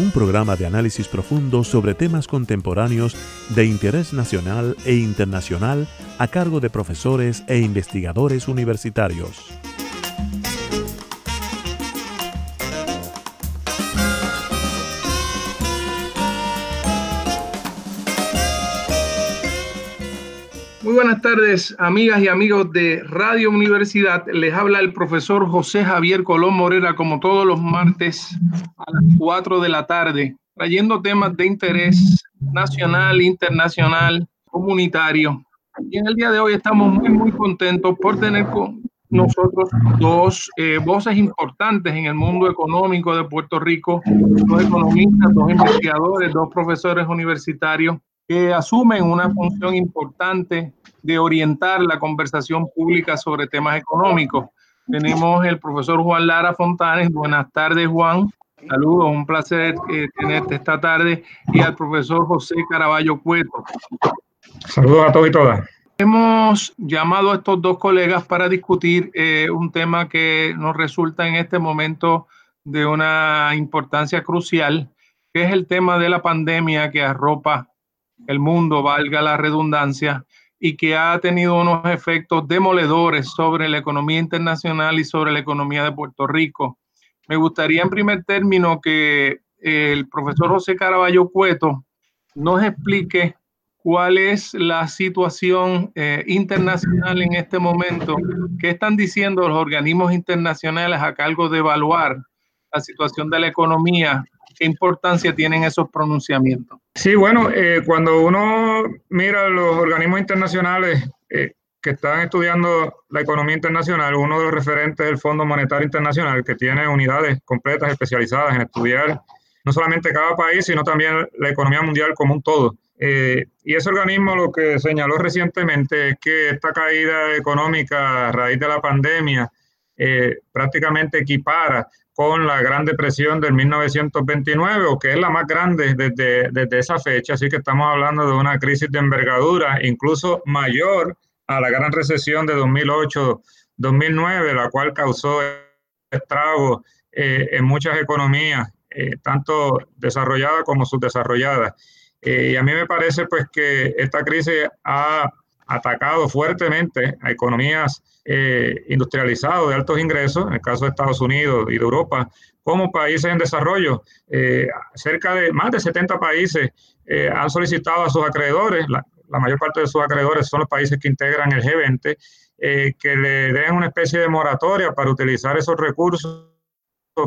un programa de análisis profundo sobre temas contemporáneos de interés nacional e internacional a cargo de profesores e investigadores universitarios. Muy buenas tardes, amigas y amigos de Radio Universidad. Les habla el profesor José Javier Colón Morera, como todos los martes a las 4 de la tarde, trayendo temas de interés nacional, internacional, comunitario. Y en el día de hoy estamos muy, muy contentos por tener con nosotros dos eh, voces importantes en el mundo económico de Puerto Rico, dos economistas, dos investigadores, dos profesores universitarios que asumen una función importante de orientar la conversación pública sobre temas económicos. Tenemos el profesor Juan Lara Fontanes. Buenas tardes, Juan. Saludos, un placer eh, tenerte esta tarde. Y al profesor José Caraballo Cueto. Saludos a todos y todas. Hemos llamado a estos dos colegas para discutir eh, un tema que nos resulta en este momento de una importancia crucial, que es el tema de la pandemia que arropa el mundo, valga la redundancia, y que ha tenido unos efectos demoledores sobre la economía internacional y sobre la economía de Puerto Rico. Me gustaría en primer término que el profesor José Caraballo Cueto nos explique cuál es la situación eh, internacional en este momento, qué están diciendo los organismos internacionales a cargo de evaluar la situación de la economía ¿Qué importancia tienen esos pronunciamientos? Sí, bueno, eh, cuando uno mira los organismos internacionales eh, que están estudiando la economía internacional, uno de los referentes del Fondo Monetario Internacional, que tiene unidades completas especializadas en estudiar no solamente cada país, sino también la economía mundial como un todo. Eh, y ese organismo lo que señaló recientemente es que esta caída económica a raíz de la pandemia prácticamente equipara con la Gran Depresión del 1929, o que es la más grande desde, desde esa fecha, así que estamos hablando de una crisis de envergadura, incluso mayor a la gran recesión de 2008-2009, la cual causó estragos eh, en muchas economías, eh, tanto desarrolladas como subdesarrolladas. Eh, y a mí me parece pues que esta crisis ha atacado fuertemente a economías eh, industrializadas de altos ingresos, en el caso de Estados Unidos y de Europa, como países en desarrollo. Eh, cerca de más de 70 países eh, han solicitado a sus acreedores, la, mayor parte de sus acreedores son los países que integran el G20, que le den una especie de moratoria para utilizar esos recursos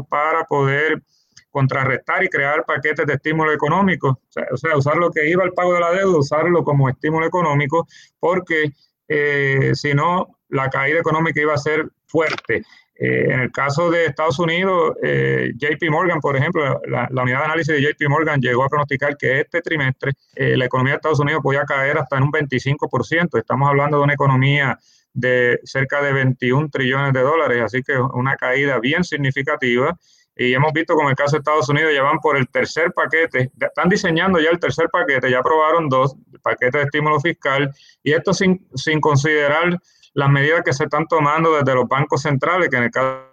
para poder contrarrestar y crear paquetes de estímulo económico, o sea, usar lo que iba al pago de la deuda, usarlo como estímulo económico, porque eh, si no, la caída económica iba a ser fuerte. Eh, en el caso de Estados Unidos, eh, JP Morgan, por ejemplo, la, unidad de análisis de JP Morgan llegó a pronosticar que este trimestre la economía de Estados Unidos podía caer hasta en un 25%. Estamos hablando de una economía de cerca de 21 trillones de dólares, así que una caída bien significativa. Y hemos visto como el caso de Estados Unidos ya van por el tercer paquete, están diseñando ya el tercer paquete, ya aprobaron dos paquetes de estímulo fiscal y esto sin, sin considerar las medidas que se están tomando desde los bancos centrales, que en el caso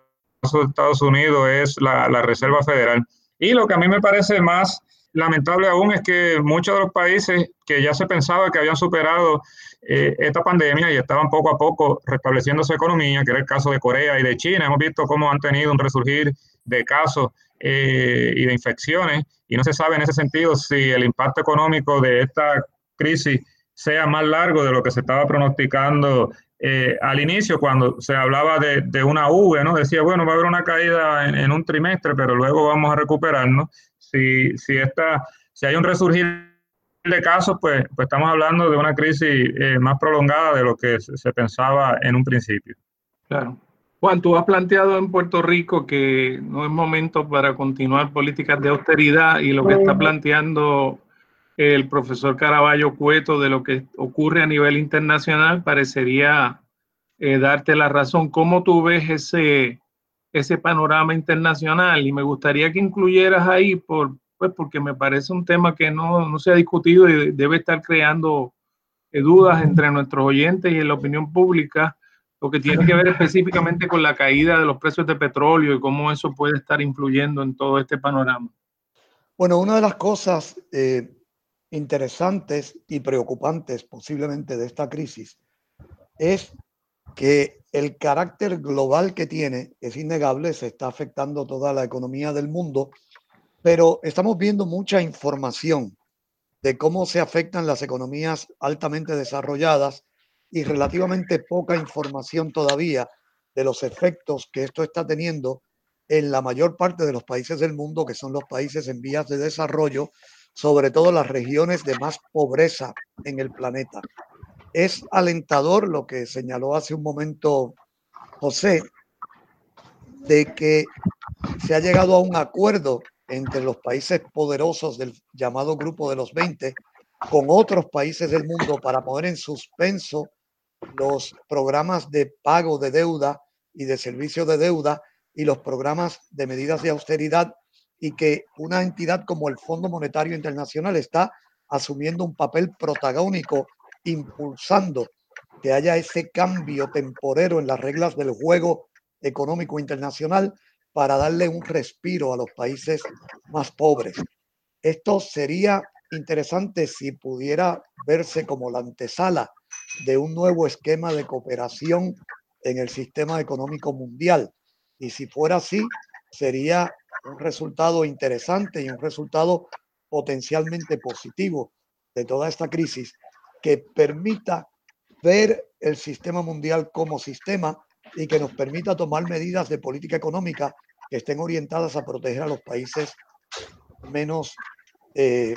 de Estados Unidos es la, Reserva Federal. Y lo que a mí me parece más lamentable aún es que muchos de los países que ya se pensaba que habían superado eh, esta pandemia y estaban poco a poco restableciendo su economía, que era el caso de Corea y de China, hemos visto cómo han tenido un resurgir de casos eh, y de infecciones, y no se sabe en ese sentido si el impacto económico de esta crisis sea más largo de lo que se estaba pronosticando eh, al inicio, cuando se hablaba de, una V, ¿no? Decía, bueno, va a haber una caída en, un trimestre, pero luego vamos a recuperarnos. Si, si, esta, si hay un resurgir de casos, pues, pues estamos hablando de una crisis eh, más prolongada de lo que se pensaba en un principio. Claro. Juan, tú has planteado en Puerto Rico que no es momento para continuar políticas de austeridad y lo que está planteando el profesor Caraballo Cueto de lo que ocurre a nivel internacional parecería eh, darte la razón. ¿Cómo tú ves ese, ese panorama internacional? Y me gustaría que incluyeras ahí, por, pues porque me parece un tema que no, no se ha discutido y debe estar creando eh, dudas entre nuestros oyentes y en la opinión pública, lo que tiene que ver específicamente con la caída de los precios de petróleo y cómo eso puede estar influyendo en todo este panorama. Bueno, una de las cosas eh, interesantes y preocupantes posiblemente de esta crisis es que el carácter global que tiene es innegable, se está afectando toda la economía del mundo, pero estamos viendo mucha información de cómo se afectan las economías altamente desarrolladas y relativamente poca información todavía de los efectos que esto está teniendo en la mayor parte de los países del mundo, que son los países en vías de desarrollo, sobre todo las regiones de más pobreza en el planeta. Es alentador lo que señaló hace un momento José, de que se ha llegado a un acuerdo entre los países poderosos del llamado Grupo de los 20 con otros países del mundo para poner en suspenso los programas de pago de deuda y de servicio de deuda y los programas de medidas de austeridad y que una entidad como el Fondo Monetario Internacional está asumiendo un papel protagónico, impulsando que haya ese cambio temporero en las reglas del juego económico internacional para darle un respiro a los países más pobres. Esto sería interesante si pudiera verse como la antesala de un nuevo esquema de cooperación en el sistema económico mundial. Y si fuera así, sería un resultado interesante y un resultado potencialmente positivo de toda esta crisis que permita ver el sistema mundial como sistema y que nos permita tomar medidas de política económica que estén orientadas a proteger a los países menos, eh,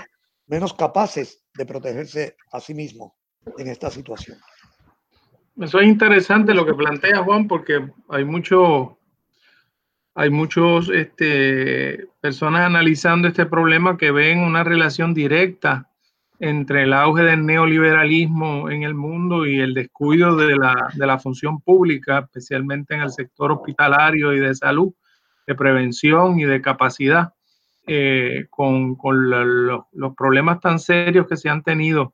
menos capaces de protegerse a sí mismos en esta situación. Eso es interesante lo que plantea Juan, porque hay mucho, hay muchos este, personas analizando este problema que ven una relación directa entre el auge del neoliberalismo en el mundo y el descuido de la, de la función pública, especialmente en el sector hospitalario y de salud, de prevención y de capacidad, eh, con, con los problemas tan serios que se han tenido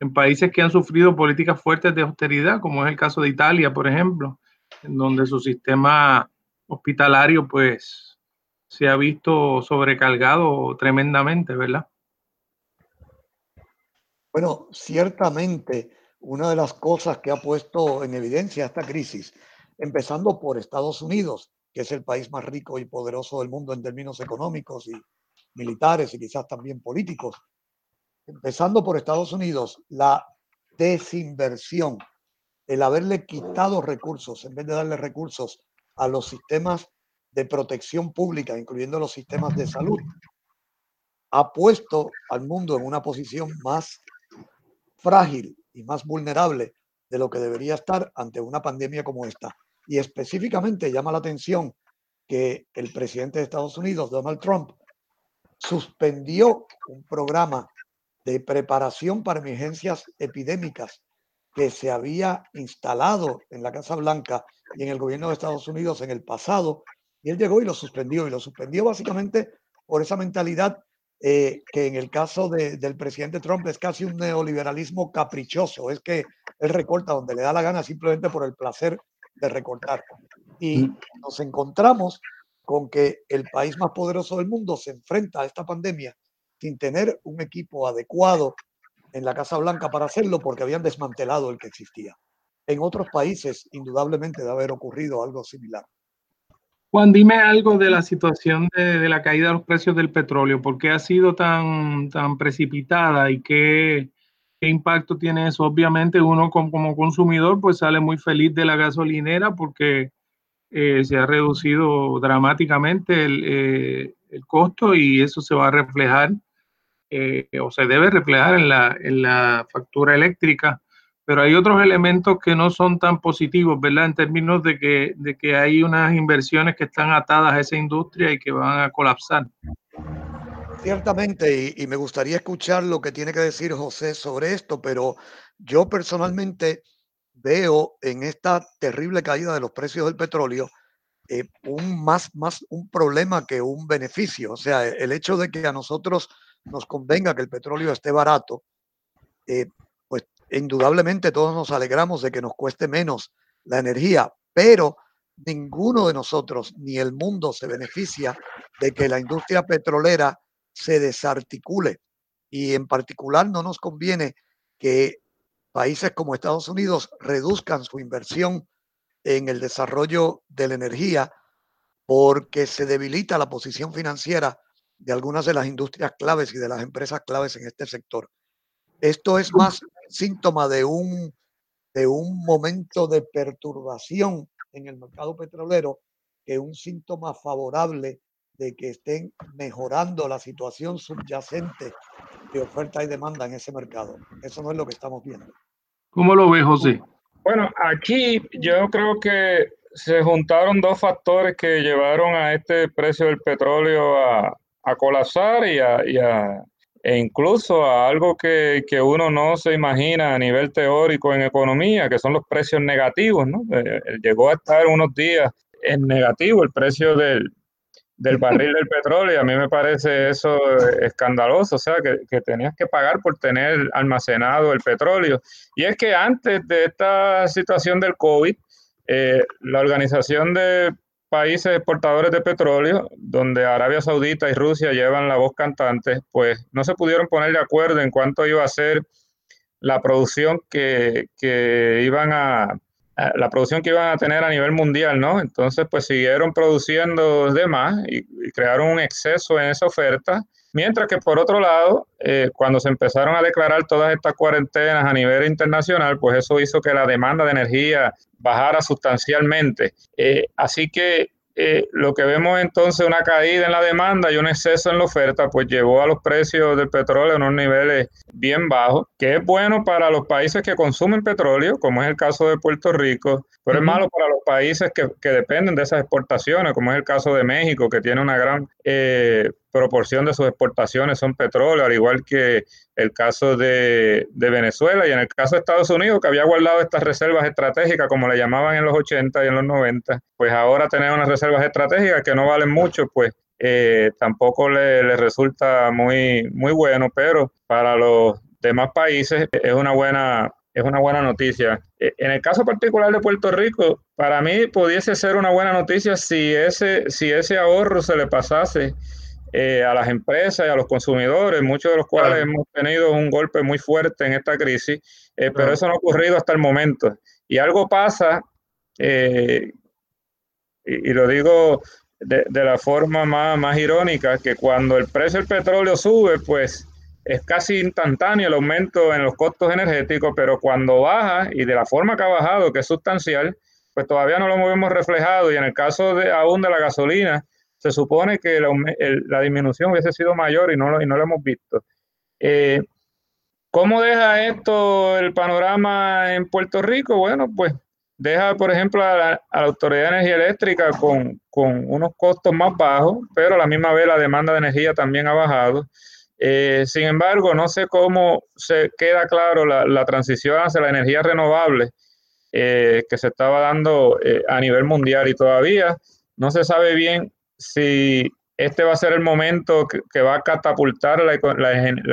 en países que han sufrido políticas fuertes de austeridad, como es el caso de Italia, por ejemplo, en donde su sistema hospitalario pues se ha visto sobrecargado tremendamente, ¿verdad? Bueno, ciertamente una de las cosas que ha puesto en evidencia esta crisis, empezando por Estados Unidos, que es el país más rico y poderoso del mundo en términos económicos y militares y quizás también políticos, empezando por Estados Unidos, la desinversión, el haberle quitado recursos en vez de darle recursos a los sistemas de protección pública, incluyendo los sistemas de salud, ha puesto al mundo en una posición más frágil y más vulnerable de lo que debería estar ante una pandemia como esta. Y específicamente llama la atención que el presidente de Estados Unidos, Donald Trump, suspendió un programa de preparación para emergencias epidémicas que se había instalado en la Casa Blanca y en el gobierno de Estados Unidos en el pasado, y él llegó y lo suspendió, y lo suspendió básicamente por esa mentalidad eh, que en el caso del presidente Trump es casi un neoliberalismo caprichoso, es que él recorta donde le da la gana simplemente por el placer de recortar. Y mm. nos encontramos con que el país más poderoso del mundo se enfrenta a esta pandemia sin tener un equipo adecuado en la Casa Blanca para hacerlo porque habían desmantelado el que existía. En otros países, indudablemente, debe haber ocurrido algo similar. Juan, dime algo de la situación de, la caída de los precios del petróleo. ¿Por qué ha sido tan, tan precipitada y qué, impacto tiene eso? Obviamente uno como, consumidor pues sale muy feliz de la gasolinera porque eh, se ha reducido dramáticamente el, eh, el, costo y eso se va a reflejar eh, o se debe reflejar en la, en la factura eléctrica pero hay otros elementos que no son tan positivos, ¿verdad? En términos de que, de que hay unas inversiones que están atadas a esa industria y que van a colapsar. Ciertamente, y, me gustaría escuchar lo que tiene que decir José sobre esto, pero yo personalmente veo en esta terrible caída de los precios del petróleo eh, un más, más un problema que un beneficio. O sea, el hecho de que a nosotros nos convenga que el petróleo esté barato, eh, pues indudablemente todos nos alegramos de que nos cueste menos la energía, pero ninguno de nosotros ni el mundo se beneficia de que la industria petrolera se desarticule. Y en particular no nos conviene que países como Estados Unidos reduzcan su inversión en el desarrollo de la energía porque se debilita la posición financiera de algunas de las industrias claves y de las empresas claves en este sector. Esto es más síntoma de un, de un momento de perturbación en el mercado petrolero que un síntoma favorable de que estén mejorando la situación subyacente de oferta y demanda en ese mercado. Eso no es lo que estamos viendo. ¿Cómo lo ve, José? Bueno, aquí yo creo que se juntaron dos factores que llevaron a este precio del petróleo a, a colapsar y a, y a, e incluso a algo que, que, uno no se imagina a nivel teórico en economía, que son los precios negativos, ¿no? Eh, eh, llegó a estar unos días en negativo el precio del, del barril del petróleo y a mí me parece eso escandaloso, o sea, que, que, tenías que pagar por tener almacenado el petróleo. Y es que antes de esta situación del COVID, eh, la Organización de Países Exportadores de Petróleo, donde Arabia Saudita y Rusia llevan la voz cantante, pues no se pudieron poner de acuerdo en cuánto iba a ser la producción que, que iban a, la producción que iban a tener a nivel mundial, ¿no? Entonces, pues siguieron produciendo de más y, crearon un exceso en esa oferta, mientras que por otro lado, eh, cuando se empezaron a declarar todas estas cuarentenas a nivel internacional, pues eso hizo que la demanda de energía bajara sustancialmente. Eh, así que eh, lo que vemos entonces una caída en la demanda y un exceso en la oferta, pues llevó a los precios del petróleo a unos niveles bien bajos, que es bueno para los países que consumen petróleo, como es el caso de Puerto Rico, pero es malo para los países que, que, dependen de esas exportaciones, como es el caso de México, que tiene una gran eh, proporción de sus exportaciones son petróleo, al igual que el caso de, Venezuela y en el caso de Estados Unidos, que había guardado estas reservas estratégicas, como le llamaban en los 80 y en los 90, pues ahora tener unas reservas estratégicas que no valen mucho, pues eh, tampoco le, le, resulta muy, muy bueno, pero para los demás países es una buena es una buena noticia. E, en el caso particular de Puerto Rico, para mí pudiese ser una buena noticia si ese, si ese ahorro se le pasase eh, a las empresas y a los consumidores, muchos de los cuales hemos tenido un golpe muy fuerte en esta crisis, eh, pero eso no ha ocurrido hasta el momento. Y algo pasa, eh, y, y, lo digo de, de, la forma más, más irónica, que cuando el precio del petróleo sube, pues es casi instantáneo el aumento en los costos energéticos, pero cuando baja y de la forma que ha bajado, que es sustancial, pues todavía no lo hemos reflejado. Y en el caso de aún de la gasolina, se supone que la, disminución hubiese sido mayor y no lo, y no lo hemos visto. Eh, ¿Cómo deja esto el panorama en Puerto Rico? Bueno, pues deja, por ejemplo, a la, Autoridad de Energía Eléctrica con, con, unos costos más bajos, pero a la misma vez la demanda de energía también ha bajado. Eh, sin embargo, no sé cómo se queda claro la, transición hacia la energía renovable eh, que se estaba dando a nivel mundial y todavía no se sabe bien si este va a ser el momento que, va a catapultar la,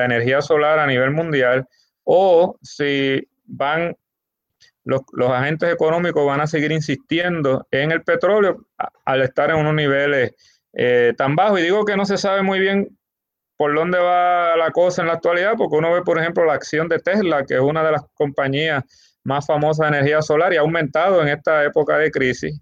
energía solar a nivel mundial o si van los, los, agentes económicos van a seguir insistiendo en el petróleo al estar en unos niveles eh, tan bajos. Y digo que no se sabe muy bien por dónde va la cosa en la actualidad, porque uno ve, por ejemplo, la acción de Tesla, que es una de las compañías más famosas de energía solar y ha aumentado en esta época de crisis.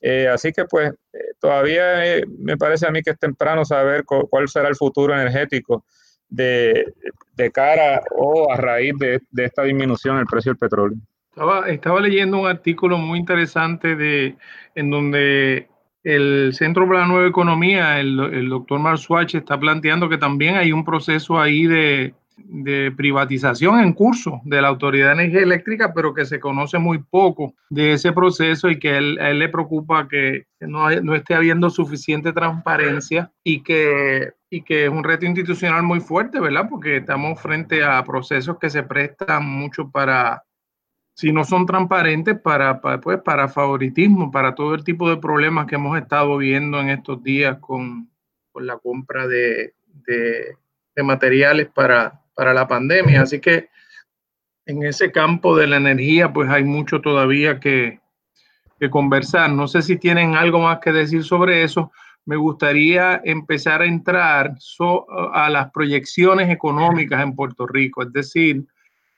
Eh, así que pues eh, todavía eh, me parece a mí que es temprano saber cuál será el futuro energético de, de cara o a raíz de, de, esta disminución del precio del petróleo. Estaba, estaba leyendo un artículo muy interesante de, en donde el Centro para la Nueva Economía, el, el doctor Mark Swatch, está planteando que también hay un proceso ahí de, de privatización en curso de la Autoridad de Energía Eléctrica, pero que se conoce muy poco de ese proceso y que él, él le preocupa que no, no, esté habiendo suficiente transparencia y que, y que es un reto institucional muy fuerte, ¿verdad? Porque estamos frente a procesos que se prestan mucho para, si no son transparentes, para, pues, para favoritismo, para todo el tipo de problemas que hemos estado viendo en estos días con, con la compra de, de materiales para, para la pandemia. Así que en ese campo de la energía, pues hay mucho todavía que, que conversar. No sé si tienen algo más que decir sobre eso. Me gustaría empezar a entrar a las proyecciones económicas en Puerto Rico. Es decir,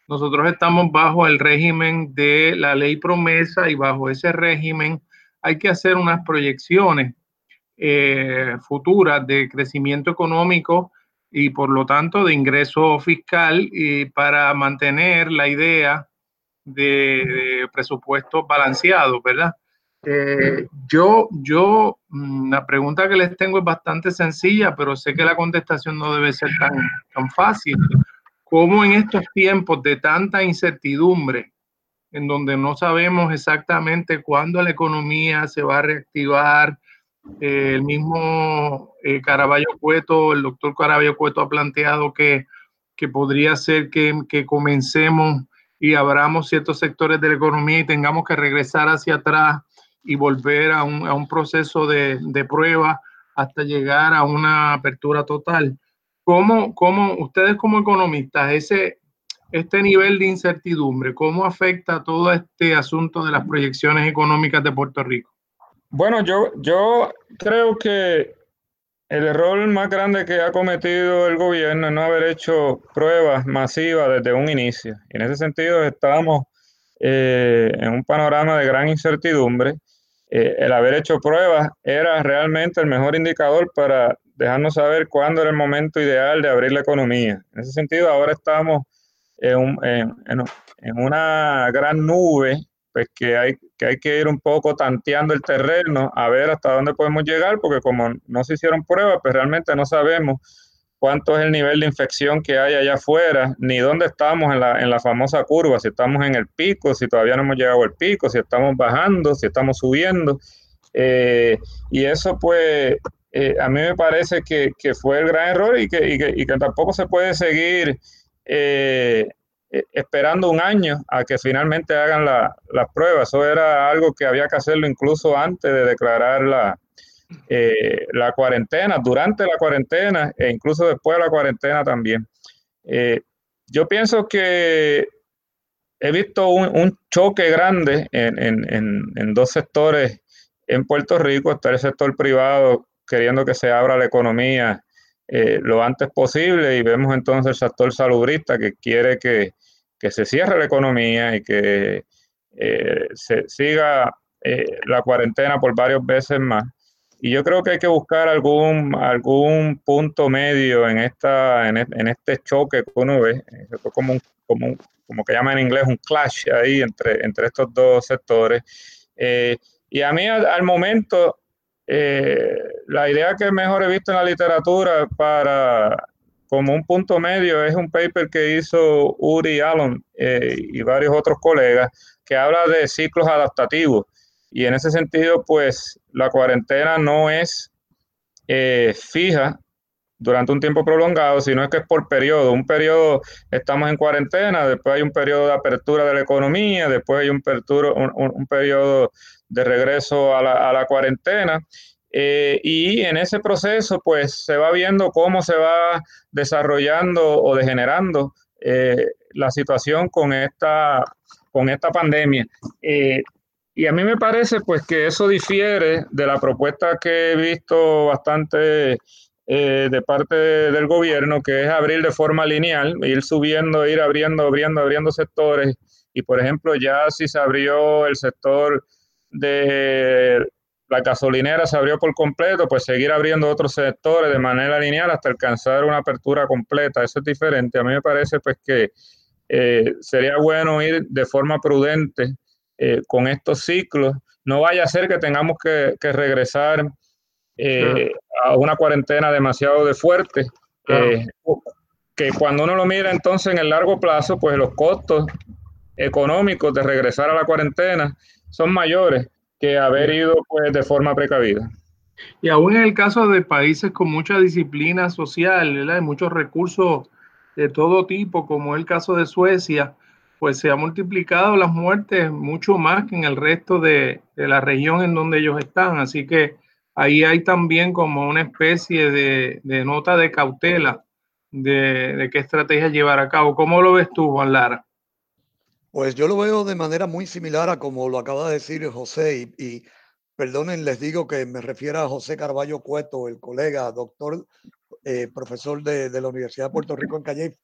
nosotros estamos bajo el régimen de la ley promesa y bajo ese régimen hay que hacer unas proyecciones eh, futuras de crecimiento económico y por lo tanto de ingreso fiscal y para mantener la idea de, presupuesto balanceado, ¿verdad? Eh, yo, yo, mm, la pregunta que les tengo es bastante sencilla, pero sé que la contestación no debe ser tan, tan fácil. ¿Cómo en estos tiempos de tanta incertidumbre, en donde no sabemos exactamente cuándo la economía se va a reactivar, eh, el mismo eh, Caraballo Cueto, el doctor Caraballo Cueto ha planteado que, que podría ser que, que, comencemos y abramos ciertos sectores de la economía y tengamos que regresar hacia atrás y volver a un, a un proceso de, de, prueba hasta llegar a una apertura total. ¿Cómo, ustedes como economistas, ese, este nivel de incertidumbre, cómo afecta todo este asunto de las proyecciones económicas de Puerto Rico? Bueno, yo, yo creo que el error más grande que ha cometido el gobierno es no haber hecho pruebas masivas desde un inicio. Y en ese sentido estamos eh, en un panorama de gran incertidumbre. Eh, el haber hecho pruebas era realmente el mejor indicador para dejarnos saber cuándo era el momento ideal de abrir la economía. En ese sentido, ahora estamos en, en, en una gran nube pues que hay, que hay que ir un poco tanteando el terreno a ver hasta dónde podemos llegar, porque como no se hicieron pruebas, pues realmente no sabemos cuánto es el nivel de infección que hay allá afuera, ni dónde estamos en la, en la famosa curva, si estamos en el pico, si todavía no hemos llegado al pico, si estamos bajando, si estamos subiendo. Eh, y eso pues eh, a mí me parece que, que, fue el gran error y que, que, tampoco se puede seguir eh, esperando un año a que finalmente hagan las pruebas. Eso era algo que había que hacerlo incluso antes de declarar la, eh, la cuarentena, durante la cuarentena e incluso después de la cuarentena también. Eh, yo pienso que he visto un, choque grande en, en, en, dos sectores en Puerto Rico. Está el sector privado queriendo que se abra la economía lo antes posible y vemos entonces el sector salubrista que quiere que, que se cierre la economía y que eh, se siga eh, la cuarentena por varios veces más. Y yo creo que hay que buscar algún, algún punto medio en, esta, en, este choque que uno ve, como, un, como, como que llaman en inglés un clash ahí entre, entre estos dos sectores. Eh, y a mí al, momento, la idea que mejor he visto en la literatura para como un punto medio es un paper que hizo Uri Allen eh, y varios otros colegas que habla de ciclos adaptativos. Y en ese sentido, pues la cuarentena no es eh, fija durante un tiempo prolongado, sino es que es por periodo. Un periodo estamos en cuarentena, después hay un periodo de apertura de la economía, después hay un, un, periodo de regreso a la, a la cuarentena eh, y en ese proceso, pues se va viendo cómo se va desarrollando o degenerando eh, la situación con esta, con esta pandemia. Eh, y a mí me parece pues que eso difiere de la propuesta que he visto bastante de parte del gobierno, que es abrir de forma lineal, ir subiendo, ir abriendo, abriendo, abriendo sectores. Y por ejemplo, ya si se abrió el sector de la gasolinera se abrió por completo, pues seguir abriendo otros sectores de manera lineal hasta alcanzar una apertura completa. Eso es diferente. A mí me parece pues que eh, sería bueno ir de forma prudente eh, con estos ciclos. No vaya a ser que tengamos que, regresar eh, a una cuarentena demasiado de fuerte, que cuando uno lo mira entonces en el largo plazo, pues los costos económicos de regresar a la cuarentena son mayores que haber ido pues de forma precavida. Y aún en el caso de países con mucha disciplina social, ¿verdad? muchos recursos de todo tipo, como el caso de Suecia, pues se ha multiplicado las muertes mucho más que en el resto de, la región en donde ellos están. Así que ahí hay también como una especie de, nota de cautela de, qué estrategia llevar a cabo. ¿Cómo lo ves tú, Juan Lara? Pues yo lo veo de manera muy similar a como lo acaba de decir José y, perdonen, les digo que me refiero a José Carballo Cueto, el colega, doctor, eh, profesor de, de, la Universidad de Puerto Rico en Calle,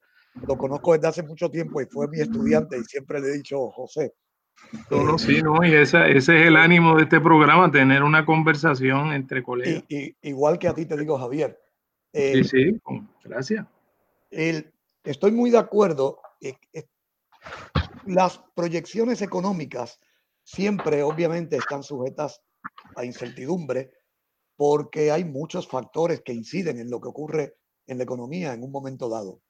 lo conozco desde hace mucho tiempo y fue mi estudiante y siempre le he dicho, José. No, sí, no, y ese, ese es el ánimo de este programa, tener una conversación entre colegas. Y, igual que a ti te digo, Javier. sí, sí, gracias. El, estoy muy de acuerdo. Las proyecciones económicas siempre, obviamente, están sujetas a incertidumbre porque hay muchos factores que inciden en lo que ocurre en la economía en un momento dado.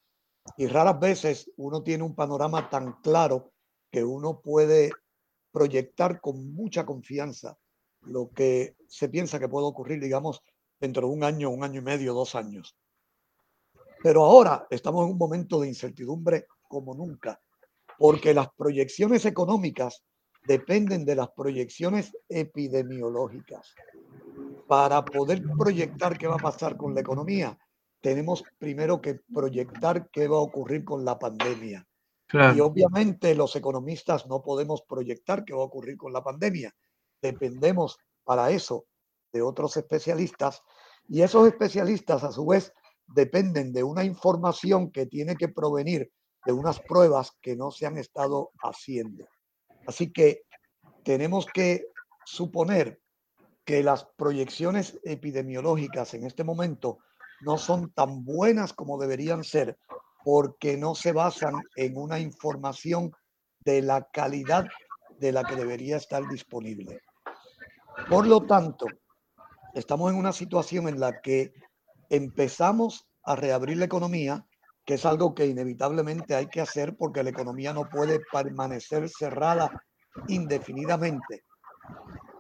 Y raras veces uno tiene un panorama tan claro que uno puede proyectar con mucha confianza lo que se piensa que puede ocurrir, digamos, dentro de un año, un año y medio, dos años. Pero ahora estamos en un momento de incertidumbre como nunca, porque las proyecciones económicas dependen de las proyecciones epidemiológicas. Para poder proyectar qué va a pasar con la economía, tenemos primero que proyectar qué va a ocurrir con la pandemia. Y obviamente los economistas no podemos proyectar qué va a ocurrir con la pandemia. Dependemos para eso de otros especialistas y esos especialistas a su vez dependen de una información que tiene que provenir de unas pruebas que no se han estado haciendo. Así que tenemos que suponer que las proyecciones epidemiológicas en este momento no son tan buenas como deberían ser porque no se basan en una información de la calidad de la que debería estar disponible. Por lo tanto, estamos en una situación en la que empezamos a reabrir la economía, que es algo que inevitablemente hay que hacer porque la economía no puede permanecer cerrada indefinidamente.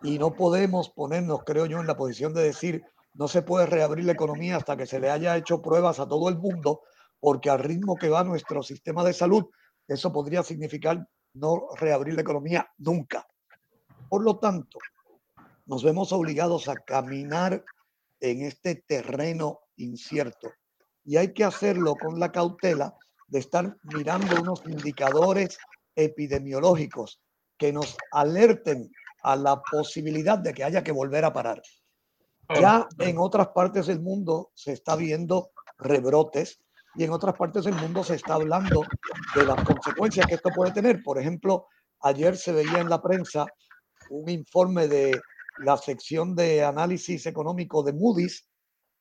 Y no podemos ponernos, creo yo, en la posición de decir, no se puede reabrir la economía hasta que se le haya hecho pruebas a todo el mundo, porque al ritmo que va nuestro sistema de salud, eso podría significar no reabrir la economía nunca. Por lo tanto, nos vemos obligados a caminar en este terreno incierto y hay que hacerlo con la cautela de estar mirando unos indicadores epidemiológicos que nos alerten a la posibilidad de que haya que volver a parar. Ya en otras partes del mundo se está viendo rebrotes y en otras partes del mundo se está hablando de las consecuencias que esto puede tener. Por ejemplo, ayer se veía en la prensa un informe de la sección de análisis económico de Moody's,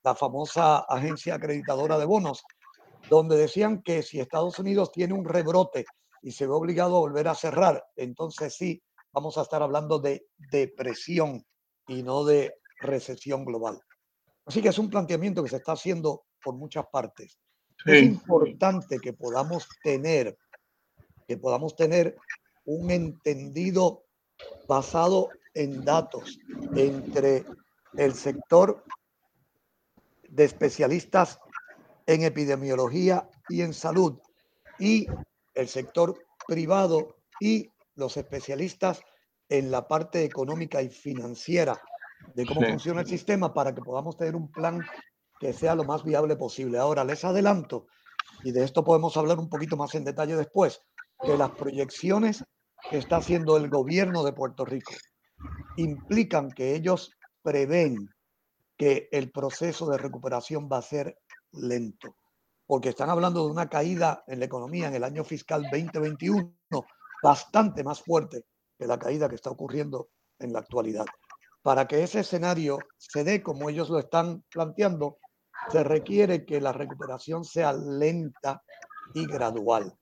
la famosa agencia acreditadora de bonos, donde decían que si Estados Unidos tiene un rebrote y se ve obligado a volver a cerrar, entonces sí, vamos a estar hablando de depresión y no de recesión global. Así que es un planteamiento que se está haciendo por muchas partes. Es importante que podamos tener, que podamos tener un entendido basado en datos entre el sector de especialistas en epidemiología y en salud y el sector privado y los especialistas en la parte económica y financiera de cómo funciona el sistema para que podamos tener un plan que sea lo más viable posible. Ahora, les adelanto, y de esto podemos hablar un poquito más en detalle después, que las proyecciones que está haciendo el gobierno de Puerto Rico implican que ellos prevén que el proceso de recuperación va a ser lento, porque están hablando de una caída en la economía en el año fiscal 2021 bastante más fuerte que la caída que está ocurriendo en la actualidad para que ese escenario se dé como ellos lo están planteando, se requiere que la recuperación sea lenta y gradual.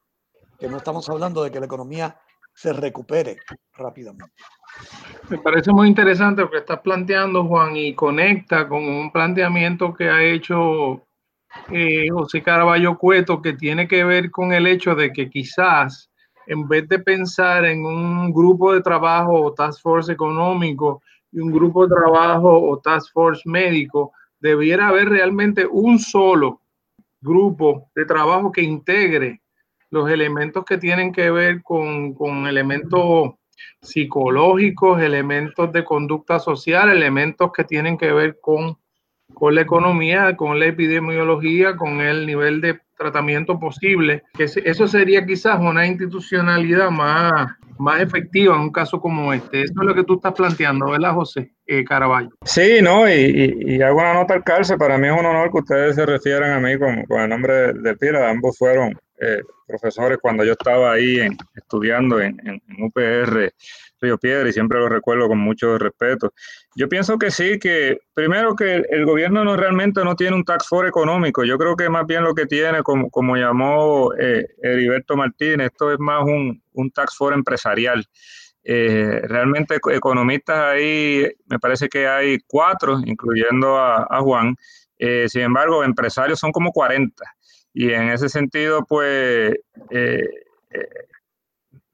Que no estamos hablando de que la economía se recupere rápidamente. Me parece muy interesante lo que estás planteando, Juan, y conecta con un planteamiento que ha hecho eh, José Caraballo Cueto que tiene que ver con el hecho de que quizás en vez de pensar en un grupo de trabajo o task force económico y un grupo de trabajo o task force médico, debiera haber realmente un solo grupo de trabajo que integre los elementos que tienen que ver con, con elementos psicológicos, elementos de conducta social, elementos que tienen que ver con, con la economía, con la epidemiología, con el nivel de tratamiento posible, eso sería quizás una institucionalidad más, más efectiva en un caso como este. Eso es lo que tú estás planteando, ¿verdad, José eh, Caraballo? Sí, no, y, y, hago una nota al calce. Para mí es un honor que ustedes se refieran a mí con, con el nombre de, Pila. Ambos fueron eh, profesores cuando yo estaba ahí estudiando en, en, en UPR Río Piedra y siempre lo recuerdo con mucho respeto. Yo pienso que sí, que primero que el, gobierno no realmente no tiene un tax force económico, yo creo que más bien lo que tiene, como, como llamó eh, Heriberto Martínez, esto es más un, un tax force empresarial. Eh, realmente economistas ahí, me parece que hay cuatro, incluyendo a, Juan, eh, sin embargo, empresarios son como 40. Y en ese sentido, pues, eh,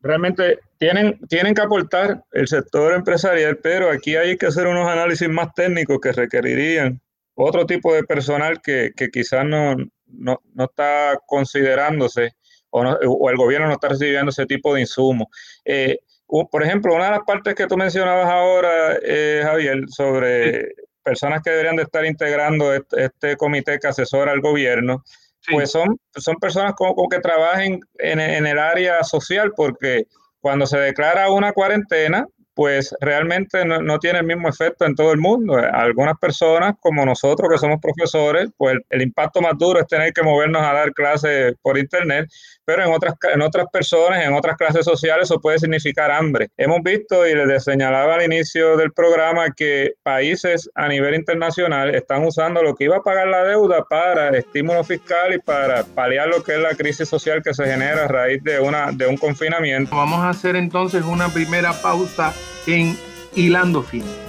realmente tienen, tienen que aportar el sector empresarial, pero aquí hay que hacer unos análisis más técnicos que requerirían otro tipo de personal que, quizás no, no, está considerándose o, o, el gobierno no está recibiendo ese tipo de insumos. Eh, por ejemplo, una de las partes que tú mencionabas ahora, eh, Javier, sobre personas que deberían de estar integrando este, este comité que asesora al gobierno, pues son, son personas como, que trabajen en, en, el área social, porque cuando se declara una cuarentena, pues realmente no, tiene el mismo efecto en todo el mundo. Algunas personas, como nosotros que somos profesores, pues el, impacto más duro es tener que movernos a dar clases por internet, pero en otras, en otras personas, en otras clases sociales, eso puede significar hambre. Hemos visto, y les señalaba al inicio del programa, que países a nivel internacional están usando lo que iba a pagar la deuda para estímulo fiscal y para paliar lo que es la crisis social que se genera a raíz de, una, de un confinamiento. Vamos a hacer entonces una primera pausa en Hilando Fino.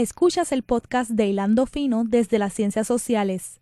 Escuchas el podcast de Hilando Fino desde las Ciencias Sociales.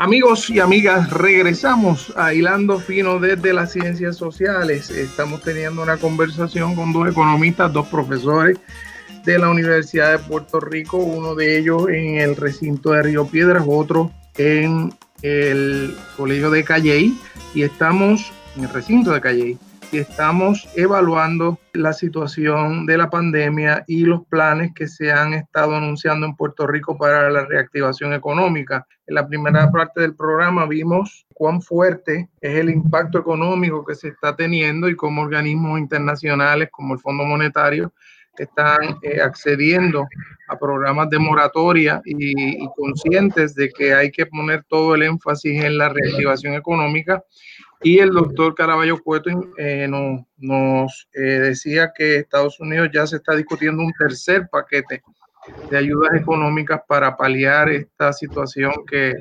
Amigos y amigas, regresamos a Hilando Fino desde las Ciencias Sociales. Estamos teniendo una conversación con dos economistas, dos profesores de la Universidad de Puerto Rico, uno de ellos en el recinto de Río Piedras, otro en el Colegio de Calley, y estamos en el recinto de Calley estamos evaluando la situación de la pandemia y los planes que se han estado anunciando en Puerto Rico para la reactivación económica. En la primera parte del programa vimos cuán fuerte es el impacto económico que se está teniendo y cómo organismos internacionales como el Fondo Monetario están eh, accediendo a programas de moratoria y, y, conscientes de que hay que poner todo el énfasis en la reactivación económica y el doctor Caraballo Cueto eh, nos, eh, decía que Estados Unidos ya se está discutiendo un tercer paquete de ayudas económicas para paliar esta situación que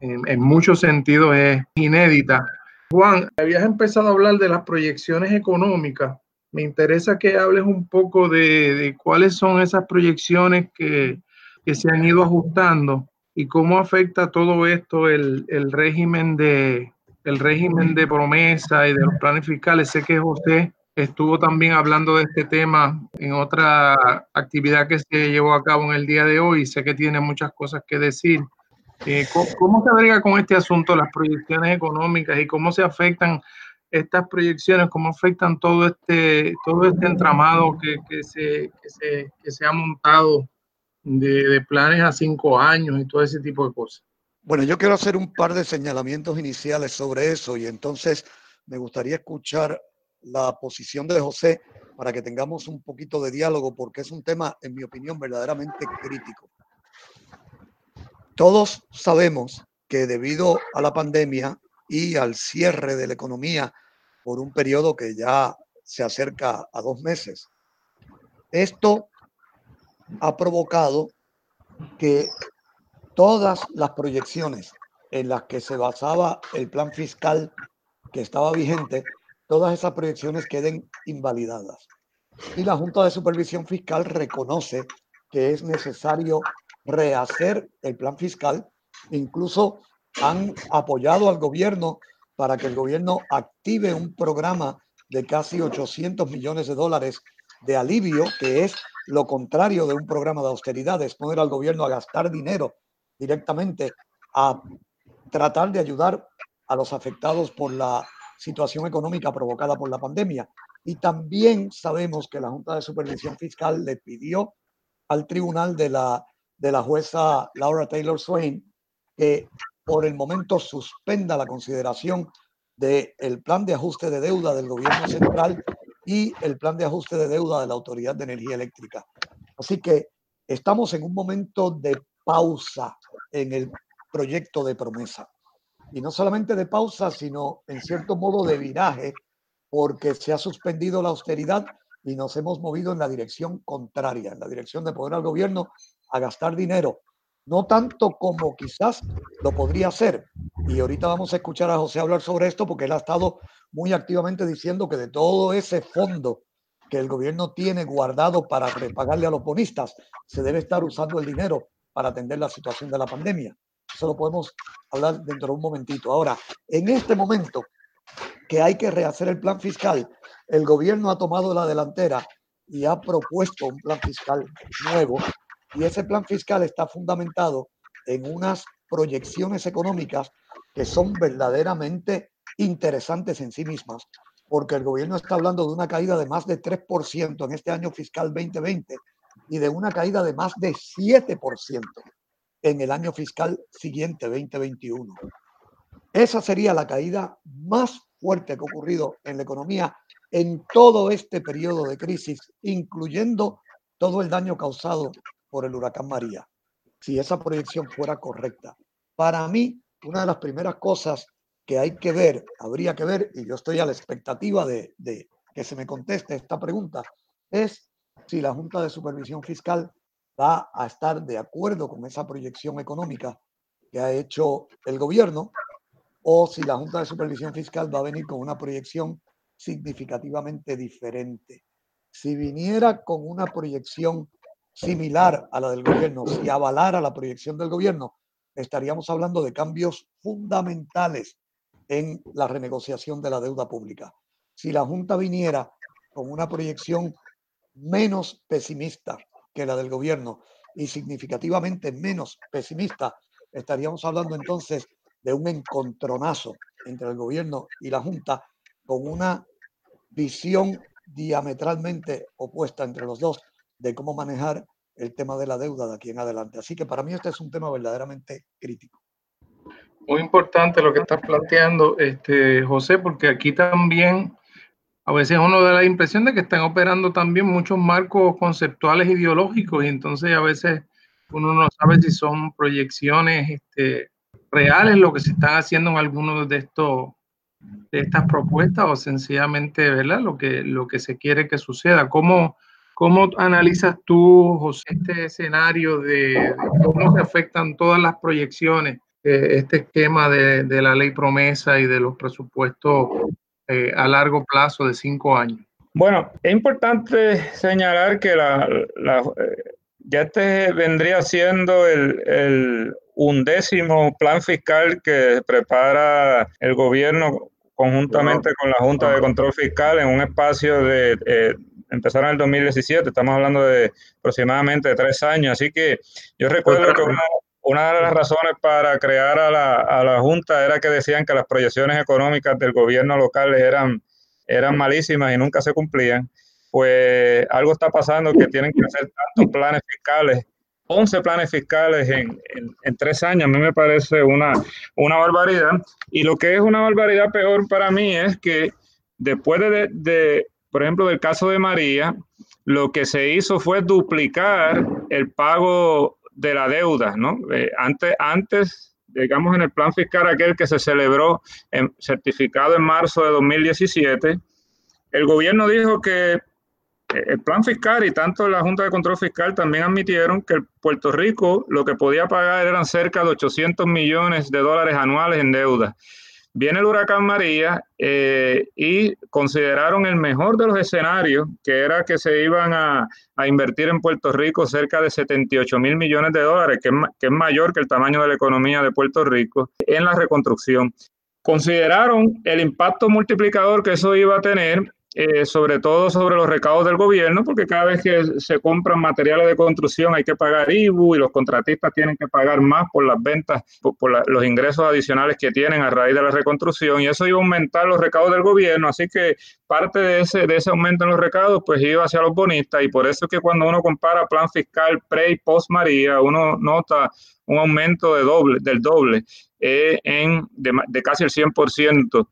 en, muchos sentidos es inédita. Juan, habías empezado a hablar de las proyecciones económicas. Me interesa que hables un poco de, cuáles son esas proyecciones que, se han ido ajustando y cómo afecta todo esto el régimen de, el régimen de promesa y de los planes fiscales. Sé que José estuvo también hablando de este tema en otra actividad que se llevó a cabo en el día de hoy. Sé que tiene muchas cosas que decir. Eh, ¿cómo, se agrega con este asunto las proyecciones económicas y cómo se afectan estas proyecciones, cómo afectan todo este, todo este entramado que, que, se, que, se, que se ha montado de, de planes a cinco años y todo ese tipo de cosas? Bueno, yo quiero hacer un par de señalamientos iniciales sobre eso y entonces me gustaría escuchar la posición de José para que tengamos un poquito de diálogo, porque es un tema, en mi opinión, verdaderamente crítico. Todos sabemos que debido a la pandemia y al cierre de la economía por un periodo que ya se acerca a dos meses, esto ha provocado que todas las proyecciones en las que se basaba el plan fiscal que estaba vigente, todas esas proyecciones queden invalidadas. Y la Junta de Supervisión Fiscal reconoce que es necesario rehacer el plan fiscal. Incluso han apoyado al gobierno para que el gobierno active un programa de casi 800 millones de dólares de alivio, que es lo contrario de un programa de austeridad, es poner al gobierno a gastar dinero directamente a tratar de ayudar a los afectados por la situación económica provocada por la pandemia. Y también sabemos que la Junta de Supervisión Fiscal le pidió al tribunal de la, de la jueza Laura Taylor Swain que por el momento suspenda la consideración del el plan de ajuste de deuda del gobierno central y el plan de ajuste de deuda de la Autoridad de Energía Eléctrica. Así que estamos en un momento de pausa en el proyecto de promesa. Y no solamente de pausa, sino en cierto modo de viraje, porque se ha suspendido la austeridad y nos hemos movido en la dirección contraria, en la dirección de poner al gobierno a gastar dinero, no tanto como quizás lo podría hacer. Y ahorita vamos a escuchar a José hablar sobre esto porque él ha estado muy activamente diciendo que de todo ese fondo que el gobierno tiene guardado para repagarle a los bonistas, se debe estar usando el dinero para atender la situación de la pandemia. Eso lo podemos hablar dentro de un momentito. Ahora, en este momento que hay que rehacer el plan fiscal, el gobierno ha tomado la delantera y ha propuesto un plan fiscal nuevo y ese plan fiscal está fundamentado en unas proyecciones económicas que son verdaderamente interesantes en sí mismas, porque el gobierno está hablando de una caída de más de 3% en este año fiscal 2020 y de una caída de más de 7% en el año fiscal siguiente 2021. Esa sería la caída más fuerte que ha ocurrido en la economía en todo este periodo de crisis, incluyendo todo el daño causado por el huracán María, si esa proyección fuera correcta. Para mí, una de las primeras cosas que hay que ver, habría que ver, y yo estoy a la expectativa de, de que se me conteste esta pregunta, es si la Junta de Supervisión Fiscal va a estar de acuerdo con esa proyección económica que ha hecho el gobierno o si la Junta de Supervisión Fiscal va a venir con una proyección significativamente diferente. Si viniera con una proyección similar a la del gobierno, si avalara la proyección del gobierno, estaríamos hablando de cambios fundamentales en la renegociación de la deuda pública. Si la Junta viniera con una proyección menos pesimista que la del gobierno y significativamente menos pesimista, estaríamos hablando entonces de un encontronazo entre el gobierno y la Junta con una visión diametralmente opuesta entre los dos de cómo manejar el tema de la deuda de aquí en adelante. Así que para mí este es un tema verdaderamente crítico. Muy importante lo que estás planteando, este, José, porque aquí también a veces uno da la impresión de que están operando también muchos marcos conceptuales ideológicos y entonces a veces uno no sabe si son proyecciones este, reales lo que se están haciendo en algunos de estos de estas propuestas o sencillamente ¿verdad? Lo, que, lo que se quiere que suceda. ¿Cómo, cómo analizas tú, José, este escenario de, cómo se afectan todas las proyecciones, este esquema de, de, la ley promesa y de los presupuestos eh, a largo plazo de cinco años? Bueno, es importante señalar que la, la, eh, ya este vendría siendo el, el undécimo plan fiscal que prepara el gobierno conjuntamente con la Junta de Control Fiscal en un espacio de, eh, empezaron en el 2017, estamos hablando de aproximadamente tres años, así que yo recuerdo que una, una de las razones para crear a la, a la, Junta era que decían que las proyecciones económicas del gobierno local eran, eran malísimas y nunca se cumplían. Pues algo está pasando que tienen que hacer tantos planes fiscales 11 planes fiscales en, en, tres años. A mí me parece una, una barbaridad. Y lo que es una barbaridad peor para mí es que después de, de, por ejemplo, del caso de María, lo que se hizo fue duplicar el pago de la deuda, ¿no? Eh, antes, antes, digamos, en el plan fiscal aquel que se celebró en, certificado en marzo de 2017, el gobierno dijo que el plan fiscal y tanto la Junta de Control Fiscal también admitieron que Puerto Rico lo que podía pagar eran cerca de 800 millones de dólares anuales en deuda. Viene el huracán María eh, y consideraron el mejor de los escenarios, que era que se iban a, invertir en Puerto Rico cerca de 78 mil millones de dólares, que es mayor que el tamaño de la economía de Puerto Rico, en la reconstrucción. Consideraron el impacto multiplicador que eso iba a tener eh, sobre todo sobre los recaudos del gobierno, porque cada vez que se compran materiales de construcción hay que pagar IBU y los contratistas tienen que pagar más por las ventas, por, los ingresos adicionales que tienen a raíz de la reconstrucción, y eso iba a aumentar los recaudos del gobierno, así que parte de ese, de ese aumento en los recaudos pues iba hacia los bonistas, y por eso es que cuando uno compara plan fiscal pre y post María, uno nota un aumento de doble, del doble eh, en, de, de, casi el 100%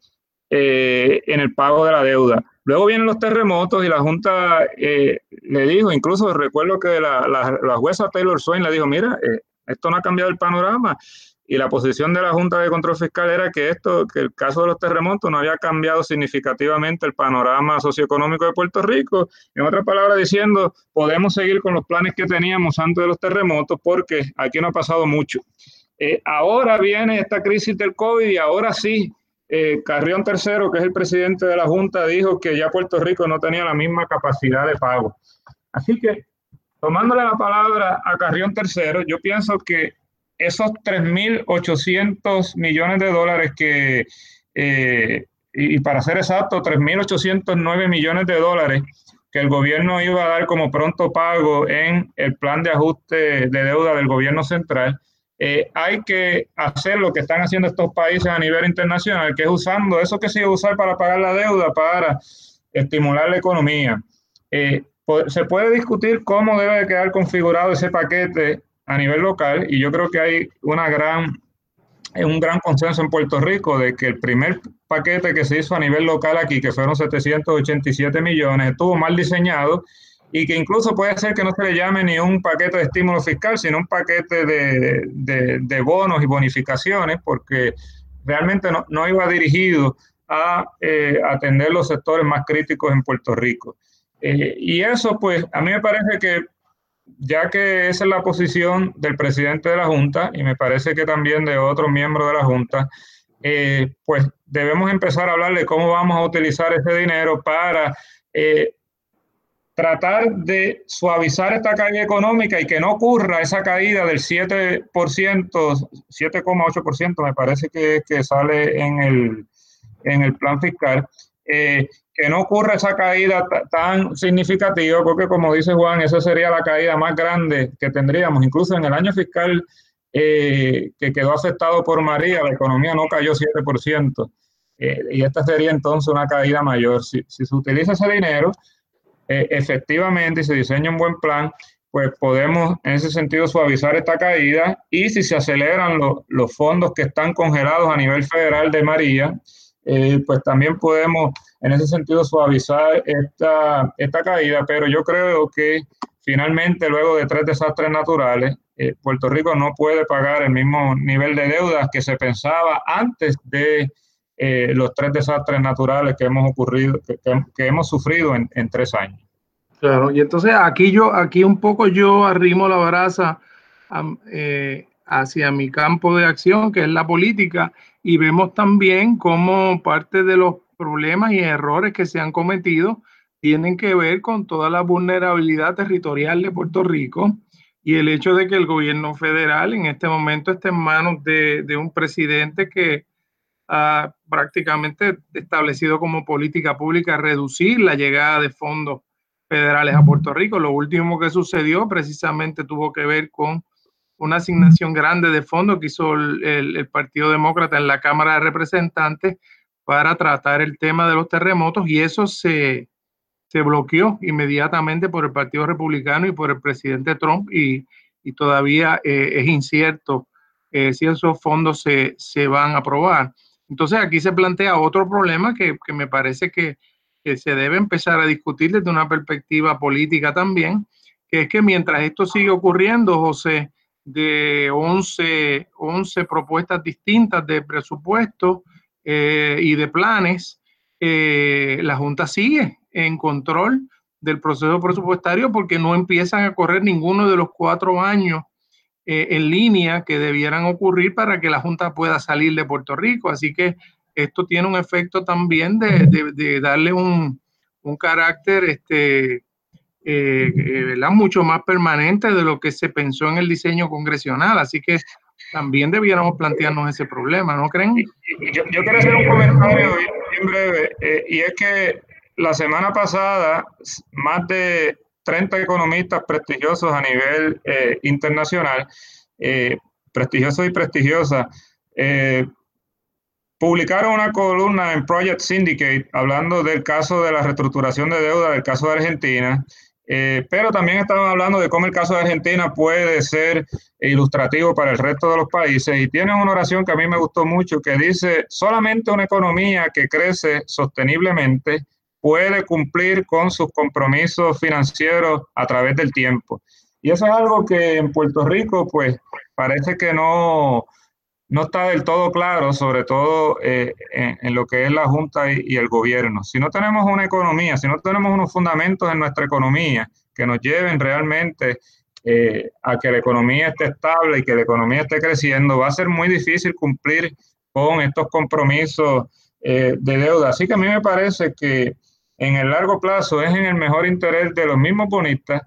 eh, en el pago de la deuda. Luego vienen los terremotos y la Junta eh, le dijo, incluso recuerdo que la, jueza Taylor Swain le dijo, mira, eh, esto no ha cambiado el panorama. Y la posición de la Junta de Control Fiscal era que esto, que el caso de los terremotos no había cambiado significativamente el panorama socioeconómico de Puerto Rico. En otras palabras, diciendo, podemos seguir con los planes que teníamos antes de los terremotos porque aquí no ha pasado mucho. Eh, ahora viene esta crisis del COVID y ahora sí eh, Carrión III, que es el presidente de la Junta, dijo que ya Puerto Rico no tenía la misma capacidad de pago. Así que, tomándole la palabra a Carrión III, yo pienso que esos 3.800 millones de dólares que, eh, y, para ser exacto, 3.809 millones de dólares que el gobierno iba a dar como pronto pago en el plan de ajuste de deuda del gobierno central, eh, hay que hacer lo que están haciendo estos países a nivel internacional, que es usando eso que se iba a usar para pagar la deuda, para estimular la economía. Eh, se puede discutir cómo debe quedar configurado ese paquete a nivel local y yo creo que hay una gran, un gran consenso en Puerto Rico de que el primer paquete que se hizo a nivel local aquí, que fueron 787 millones, estuvo mal diseñado y que incluso puede ser que no se le llame ni un paquete de estímulo fiscal, sino un paquete de, bonos y bonificaciones, porque realmente no, iba dirigido a eh, atender los sectores más críticos en Puerto Rico. Eh, y eso, pues, a mí me parece que, ya que esa es la posición del presidente de la Junta, y me parece que también de otros miembros de la Junta, eh, pues debemos empezar a hablar de cómo vamos a utilizar ese dinero para tratar de suavizar esta caída económica y que no ocurra esa caída del 7%, 7,8% me parece que, que, sale en el, en el plan fiscal, eh, que no ocurra esa caída tan significativa, porque como dice Juan, esa sería la caída más grande que tendríamos, incluso en el año fiscal eh, que quedó afectado por María, la economía no cayó 7%, eh, y esta sería entonces una caída mayor. Si, si se utiliza ese dinero, eh, efectivamente se diseña un buen plan, pues podemos en ese sentido suavizar esta caída y si se aceleran los fondos que están congelados a nivel federal de María, eh, pues también podemos en ese sentido suavizar esta, esta caída, pero yo creo que finalmente luego de tres desastres naturales, eh, Puerto Rico no puede pagar el mismo nivel de deudas que se pensaba antes de los tres desastres naturales que hemos ocurrido, que, hemos sufrido en, tres años. Claro, y entonces aquí yo, aquí un poco yo arrimo la brasa eh, hacia mi campo de acción, que es la política, y vemos también cómo parte de los problemas y errores que se han cometido tienen que ver con toda la vulnerabilidad territorial de Puerto Rico y el hecho de que el gobierno federal en este momento esté en manos de, de un presidente que ha prácticamente establecido como política pública reducir la llegada de fondos federales a Puerto Rico. Lo último que sucedió precisamente tuvo que ver con una asignación grande de fondos que hizo el, Partido Demócrata en la Cámara de Representantes para tratar el tema de los terremotos y eso se, se bloqueó inmediatamente por el Partido Republicano y por el presidente Trump y, y todavía es incierto si esos fondos se, se, van a aprobar. Entonces aquí se plantea otro problema que, que me parece que, que se debe empezar a discutir desde una perspectiva política también, que es que mientras esto sigue ocurriendo, José, de 11, 11 propuestas distintas de presupuesto eh, y de planes, eh, la Junta sigue en control del proceso presupuestario porque no empiezan a correr ninguno de los cuatro años eh, en línea que debieran ocurrir para que la Junta pueda salir de Puerto Rico. Así que esto tiene un efecto también de, darle un, un, carácter este, eh, mucho más permanente de lo que se pensó en el diseño congresional. Así que también debiéramos plantearnos ese problema, ¿no creen? Yo, quiero hacer un comentario bien, breve, eh, y es que la semana pasada más de 30 economistas prestigiosos a nivel eh, internacional, prestigiosos y prestigiosas, publicaron una columna en Project Syndicate hablando del caso de la reestructuración de deuda del caso de Argentina, eh, pero también estaban hablando de cómo el caso de Argentina puede ser ilustrativo para el resto de los países y tienen una oración que a mí me gustó mucho que dice, solamente una economía que crece sosteniblemente puede cumplir con sus compromisos financieros a través del tiempo. Y eso es algo que en Puerto Rico, pues, parece que no, no está del todo claro, sobre todo eh, en, lo que es la Junta y, el gobierno. Si no tenemos una economía, si no tenemos unos fundamentos en nuestra economía que nos lleven realmente eh, a que la economía esté estable y que la economía esté creciendo, va a ser muy difícil cumplir con estos compromisos eh, de deuda. Así que a mí me parece que en el largo plazo es en el mejor interés de los mismos bonistas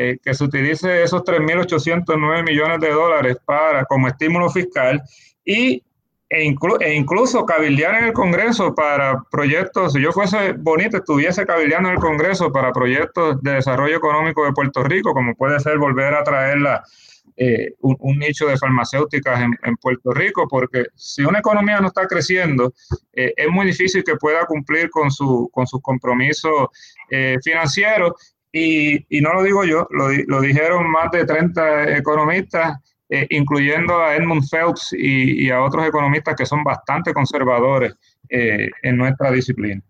eh, que se utilice esos 3.809 millones de dólares para, como estímulo fiscal y, e, e, incluso cabildear en el Congreso para proyectos, si yo fuese bonito, estuviese cabildeando en el Congreso para proyectos de desarrollo económico de Puerto Rico, como puede ser volver a traer eh, un, nicho de farmacéuticas en, Puerto Rico, porque si una economía no está creciendo, eh, es muy difícil que pueda cumplir con, su, con sus compromisos financieros y, no lo digo yo, lo, dijeron más de 30 economistas, eh, incluyendo a Edmund Phelps y, a otros economistas que son bastante conservadores eh, en nuestra disciplina.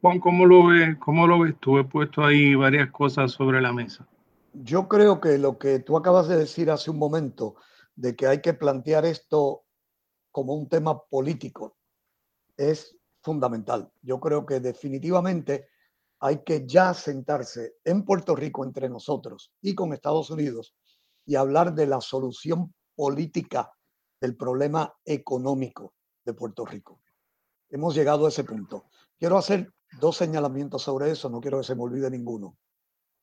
Juan, ¿cómo lo ves? ¿Cómo lo ves tú? He puesto ahí varias cosas sobre la mesa. Yo creo que lo que tú acabas de decir hace un momento, de que hay que plantear esto como un tema político, es fundamental. Yo creo que definitivamente hay que ya sentarse en Puerto Rico entre nosotros y con Estados Unidos y hablar de la solución política del problema económico de Puerto Rico. Hemos llegado a ese punto. Quiero hacer dos señalamientos sobre eso, no quiero que se me olvide ninguno.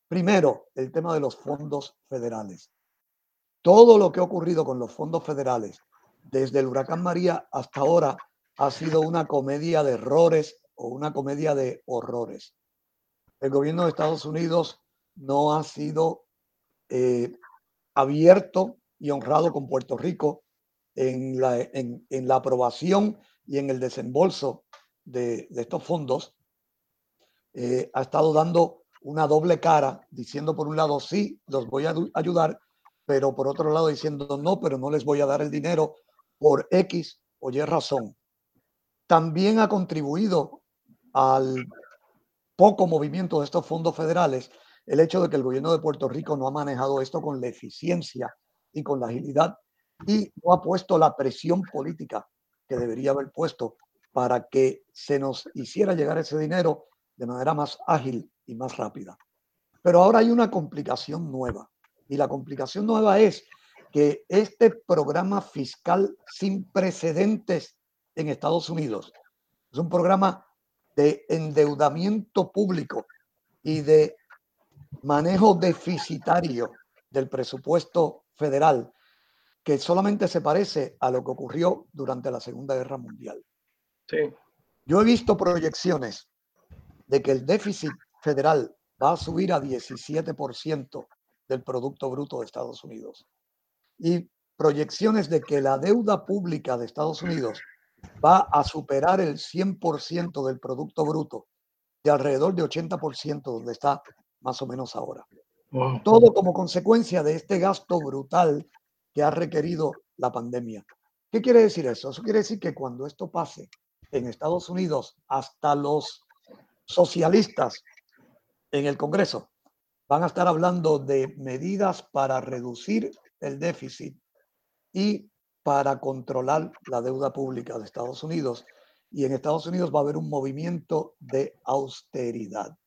Primero, el tema de los fondos federales. Todo lo que ha ocurrido con los fondos federales, desde el huracán María hasta ahora, ha sido una comedia de errores o una comedia de horrores el gobierno de Estados Unidos no ha sido eh, abierto y honrado con Puerto Rico en la, en, la, aprobación y en el desembolso de, estos fondos. Eh, ha estado dando una doble cara, diciendo por un lado, sí, los voy a ayudar, pero por otro lado diciendo, no, pero no les voy a dar el dinero por X o Y razón. También ha contribuido al poco movimiento de estos fondos federales, el hecho de que el gobierno de Puerto Rico no ha manejado esto con la eficiencia y con la agilidad y no ha puesto la presión política que debería haber puesto para que se nos hiciera llegar ese dinero de manera más ágil y más rápida. Pero ahora hay una complicación nueva y la complicación nueva es que este programa fiscal sin precedentes en Estados Unidos es un programa de endeudamiento público y de manejo deficitario del presupuesto federal que solamente se parece a lo que ocurrió durante la Segunda Guerra Mundial. Sí. Yo he visto proyecciones de que el déficit federal va a subir a 17% del Producto Bruto de Estados Unidos y proyecciones de que la deuda pública de Estados Unidos va a superar el 100% del Producto Bruto de alrededor de 80% donde está más o menos ahora. Todo como consecuencia de este gasto brutal que ha requerido la pandemia. ¿Qué quiere decir eso? Eso quiere decir que cuando esto pase en Estados Unidos, hasta los socialistas en el Congreso van a estar hablando de medidas para reducir el déficit y para controlar la deuda pública de Estados Unidos. Y en Estados Unidos va a haber un movimiento de austeridad.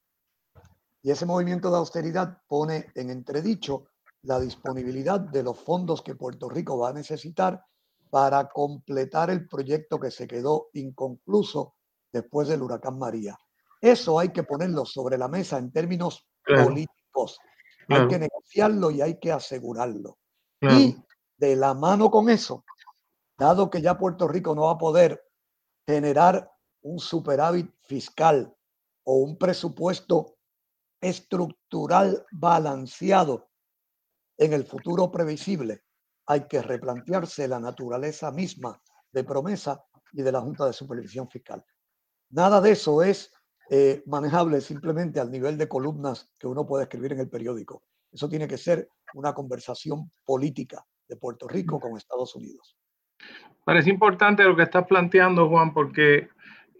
Y ese movimiento de austeridad pone en entredicho la disponibilidad de los fondos que Puerto Rico va a necesitar para completar el proyecto que se quedó inconcluso después del huracán María. Eso hay que ponerlo sobre la mesa en términos políticos. Hay que negociarlo y hay que asegurarlo. Y de la mano con eso, dado que ya Puerto Rico no va a poder generar un superávit fiscal o un presupuesto estructural balanceado en el futuro previsible, hay que replantearse la naturaleza misma de promesa y de la Junta de Supervisión Fiscal. Nada de eso es eh, manejable simplemente al nivel de columnas que uno puede escribir en el periódico. Eso tiene que ser una conversación política de Puerto Rico con Estados Unidos. Parece importante lo que estás planteando, Juan, porque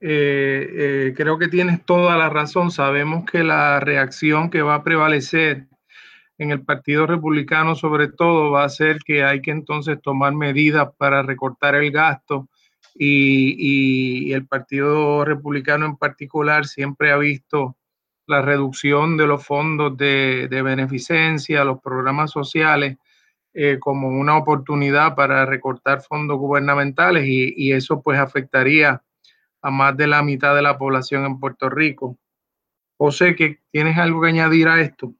eh, eh, creo que tienes toda la razón. Sabemos que la reacción que va a prevalecer en el Partido Republicano sobre todo va a ser que hay que entonces tomar medidas para recortar el gasto y, el Partido Republicano en particular siempre ha visto la reducción de los fondos de, beneficencia, los programas sociales, eh, como una oportunidad para recortar fondos gubernamentales y, y eso pues afectaría a más de la mitad de la población en Puerto Rico. José, que ¿tienes algo que añadir a esto?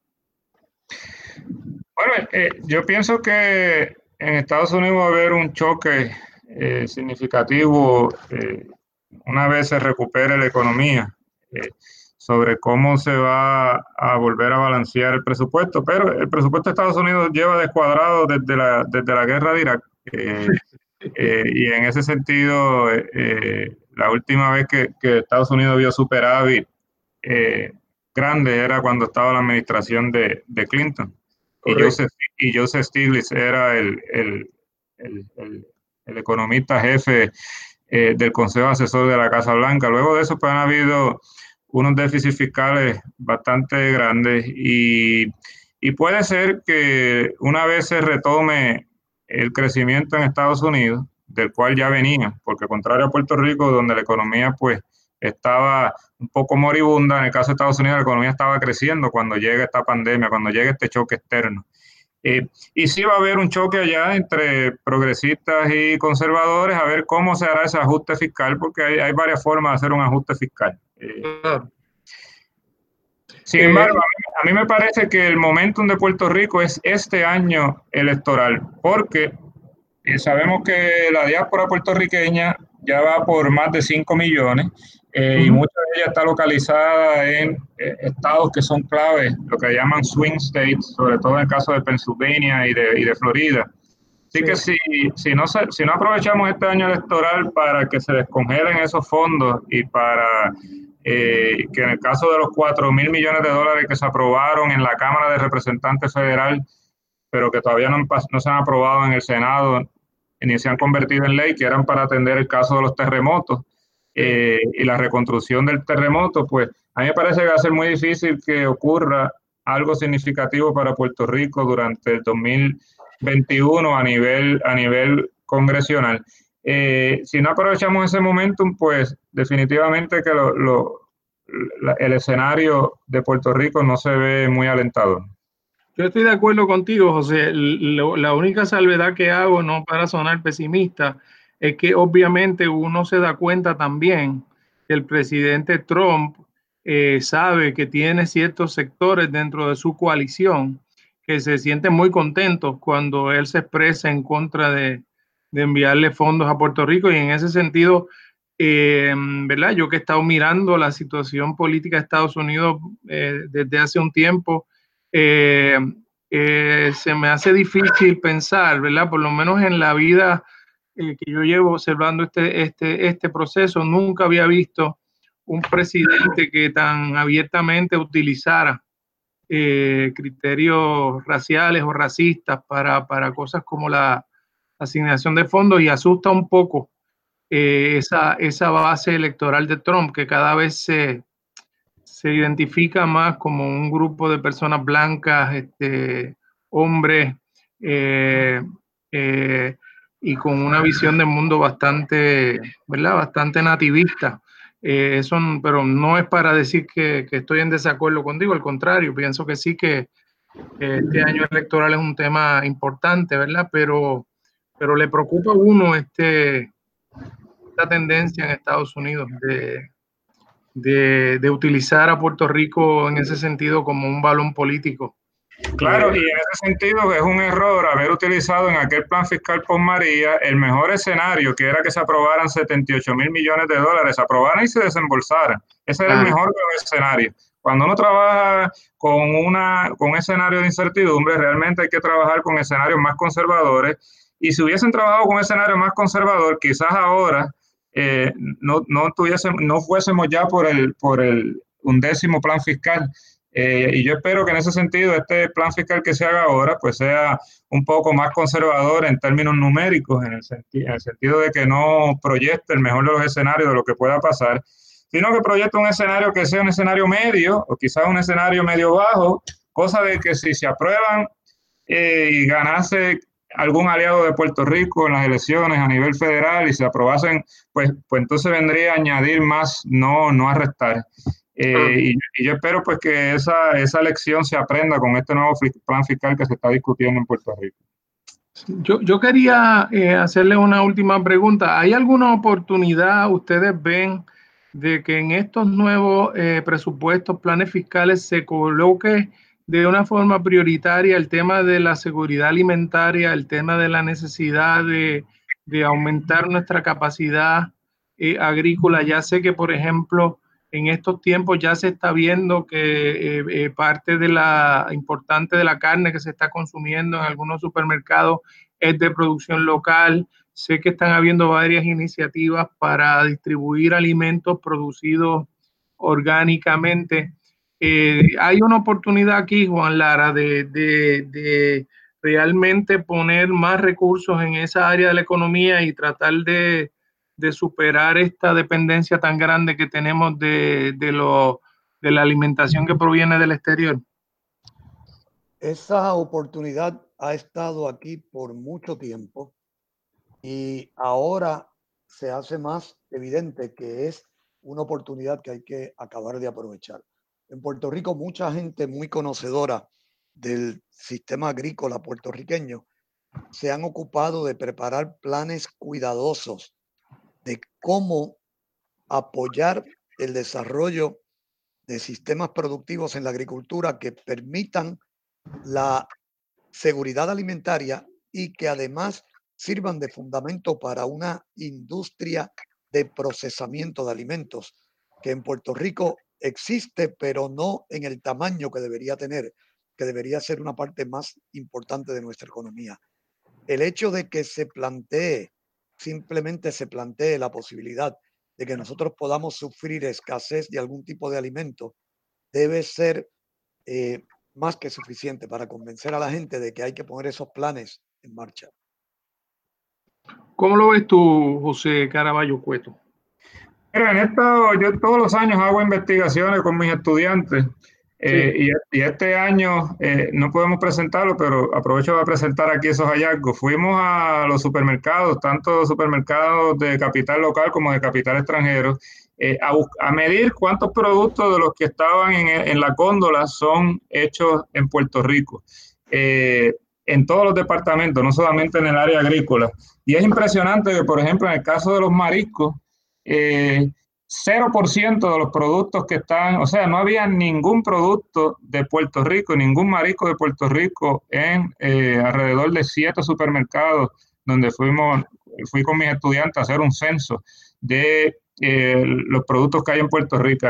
Bueno, eh, yo pienso que en Estados Unidos va a haber un choque eh, significativo eh, una vez se recupere la economía sobre cómo se va a volver a balancear el presupuesto, pero el presupuesto de Estados Unidos lleva descuadrado desde la, desde la guerra de Irak. y en ese sentido, la última vez que, que, Estados Unidos vio superávit grande era cuando estaba la administración de, de Clinton. Y Joseph, y Joseph, Stiglitz era el, el, el, el economista jefe eh, del Consejo Asesor de la Casa Blanca. Luego de eso, pues han habido unos déficits fiscales bastante grandes y, y puede ser que una vez se retome el crecimiento en Estados Unidos, del cual ya venía, porque contrario a Puerto Rico, donde la economía pues estaba un poco moribunda. En el caso de Estados Unidos, la economía estaba creciendo cuando llega esta pandemia, cuando llega este choque externo. Eh, y sí va a haber un choque allá entre progresistas y conservadores a ver cómo se hará ese ajuste fiscal, porque hay, varias formas de hacer un ajuste fiscal. Eh, sin embargo, a mí, me parece que el momentum de Puerto Rico es este año electoral, porque eh, sabemos que la diáspora puertorriqueña ya va por más de 5 millones eh, y mucha de ella está localizada en eh, estados que son claves, lo que llaman swing states, sobre todo en el caso de Pennsylvania y de, y de Florida. Así que si, si, no si no aprovechamos este año electoral para que se descongelen esos fondos y para eh, que en el caso de los 4 mil millones de dólares que se aprobaron en la Cámara de Representantes Federal, pero que todavía no, no se han aprobado en el Senado ni se han convertido en ley, que eran para atender el caso de los terremotos, eh, y la reconstrucción del terremoto, pues a mí me parece que va a ser muy difícil que ocurra algo significativo para Puerto Rico durante el 2021 a nivel, a nivel congresional. Eh, si no aprovechamos ese momentum, pues definitivamente que lo, el escenario de Puerto Rico no se ve muy alentador. Yo estoy de acuerdo contigo, José. la única salvedad que hago, no para sonar pesimista, es que obviamente uno se da cuenta también que el presidente Trump eh, sabe que tiene ciertos sectores dentro de su coalición que se sienten muy contentos cuando él se expresa en contra de, enviarle fondos a Puerto Rico y en ese sentido, eh, ¿verdad? Yo que he estado mirando la situación política de Estados Unidos eh, desde hace un tiempo, se me hace difícil pensar, ¿verdad? Por lo menos en la vida eh, que yo llevo observando este, este, este proceso, nunca había visto un presidente que tan abiertamente utilizara eh, criterios raciales o racistas para, para, cosas como la asignación de fondos y asusta un poco eh, esa, esa base electoral de Trump que cada vez se, se identifica más como un grupo de personas blancas, este, hombres, eh, eh, y con una visión del mundo bastante, ¿verdad? Bastante nativista. Eh, eso, pero no es para decir que, que, estoy en desacuerdo contigo, al contrario, pienso que sí que este año electoral es un tema importante, ¿verdad? Pero, pero le preocupa a uno este, esta tendencia en Estados Unidos de, de, de utilizar a Puerto Rico en ese sentido como un balón político Claro, y en ese sentido es un error haber utilizado en aquel plan fiscal por María el mejor escenario, que era que se aprobaran 78 mil millones de dólares, se aprobaran y se desembolsaran. Ese era el mejor de los escenarios. Cuando uno trabaja con, una, con un escenario de incertidumbre, realmente hay que trabajar con escenarios más conservadores. Y si hubiesen trabajado con un escenario más conservador, quizás ahora eh, no, no, no fuésemos ya por el, por el undécimo plan fiscal, eh, y yo espero que en ese sentido este plan fiscal que se haga ahora pues sea un poco más conservador en términos numéricos, en el, en el sentido de que no proyecte el mejor de los escenarios de lo que pueda pasar, sino que proyecte un escenario que sea un escenario medio o quizás un escenario medio bajo, cosa de que si se aprueban eh, y ganase algún aliado de Puerto Rico en las elecciones a nivel federal y se aprobasen, pues, pues entonces vendría a añadir más, no, no a restar. Eh, y, yo espero pues que esa, esa lección se aprenda con este nuevo plan fiscal que se está discutiendo en Puerto Rico. Yo, yo quería eh, hacerle una última pregunta. ¿Hay alguna oportunidad, ustedes ven, de que en estos nuevos eh, presupuestos, planes fiscales, se coloque de una forma prioritaria el tema de la seguridad alimentaria, el tema de la necesidad de, de aumentar nuestra capacidad agrícola? Ya sé que, por ejemplo, en estos tiempos ya se está viendo que eh, eh, parte de la importante de la carne que se está consumiendo en algunos supermercados es de producción local. Sé que están habiendo varias iniciativas para distribuir alimentos producidos orgánicamente. Eh, hay una oportunidad aquí, Juan Lara, de, de realmente poner más recursos en esa área de la economía y tratar de, de superar esta dependencia tan grande que tenemos de, de, lo, de la alimentación que proviene del exterior? Esa oportunidad ha estado aquí por mucho tiempo y ahora se hace más evidente que es una oportunidad que hay que acabar de aprovechar. En Puerto Rico mucha gente muy conocedora del sistema agrícola puertorriqueño se han ocupado de preparar planes cuidadosos de cómo apoyar el desarrollo de sistemas productivos en la agricultura que permitan la seguridad alimentaria y que además sirvan de fundamento para una industria de procesamiento de alimentos que en Puerto Rico existe, pero no en el tamaño que debería tener, que debería ser una parte más importante de nuestra economía. El hecho de que se plantee simplemente se plantee la posibilidad de que nosotros podamos sufrir escasez de algún tipo de alimento, debe ser eh, más que suficiente para convencer a la gente de que hay que poner esos planes en marcha. ¿Cómo lo ves tú, José Caraballo Cueto? En esto yo todos los años hago investigaciones con mis estudiantes eh, y, este año eh, no podemos presentarlo, pero aprovecho para presentar aquí esos hallazgos. Fuimos a los supermercados, tanto supermercados de capital local como de capital extranjero, eh, a, medir cuántos productos de los que estaban en, en la góndola son hechos en Puerto Rico. en todos los departamentos, no solamente en el área agrícola. Y es impresionante que, por ejemplo, en el caso de los mariscos, 0% de los productos que están, o sea, no había ningún producto de Puerto Rico, ningún marisco de Puerto Rico en eh, alrededor de siete supermercados donde fuimos, fui con mis estudiantes a hacer un censo de eh, los productos que hay en Puerto Rico.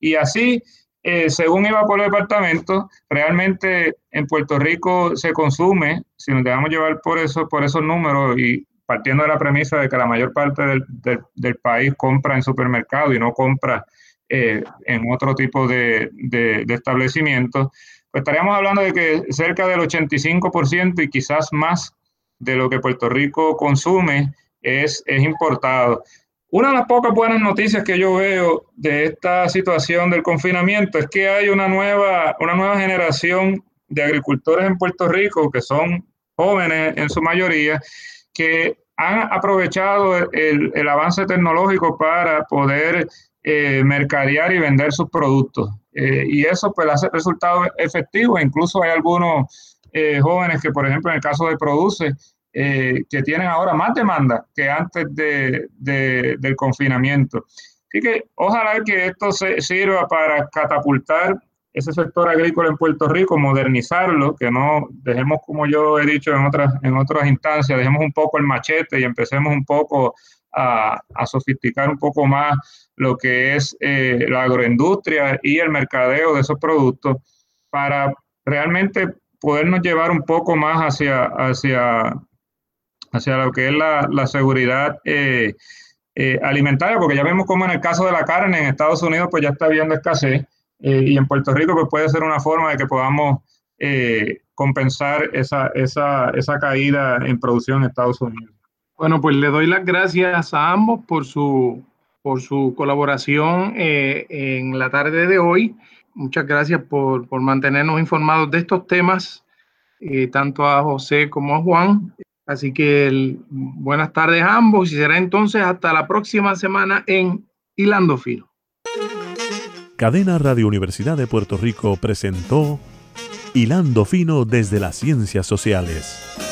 Y así, eh, según iba por el departamento, realmente en Puerto Rico se consume, si nos dejamos llevar por eso, por esos números y partiendo de la premisa de que la mayor parte del, país compra en supermercado y no compra eh, en otro tipo de, de, establecimientos, pues estaríamos hablando de que cerca del 85% y quizás más de lo que Puerto Rico consume es, es importado. Una de las pocas buenas noticias que yo veo de esta situación del confinamiento es que hay una nueva, una nueva generación de agricultores en Puerto Rico que son jóvenes en su mayoría, que han aprovechado el, avance tecnológico para poder eh, mercadear y vender sus productos. Eh, y eso pues hace resultados efectivos. Incluso hay algunos eh, jóvenes que, por ejemplo, en el caso de Produce, eh, que tienen ahora más demanda que antes de, del confinamiento. Así que ojalá que esto se, sirva para catapultar ese sector agrícola en Puerto Rico, modernizarlo, que no dejemos, como yo he dicho en otras, en otras instancias, dejemos un poco el machete y empecemos un poco a, a sofisticar un poco más lo que es eh, la agroindustria y el mercadeo de esos productos para realmente podernos llevar un poco más hacia, hacia hacia lo que es la, seguridad eh, eh, alimentaria, porque ya vemos como en el caso de la carne en Estados Unidos pues ya está habiendo escasez eh, y en Puerto Rico pues puede ser una forma de que podamos compensar esa, esa, esa caída en producción en Estados Unidos. Bueno, pues le doy las gracias a ambos por su, por su colaboración en la tarde de hoy. Muchas gracias por, por mantenernos informados de estos temas, tanto a José como a Juan. Así que buenas tardes a ambos y será entonces hasta la próxima semana en Hilando Fino. Cadena Radio Universidad de Puerto Rico presentó Hilando Fino desde las Ciencias Sociales.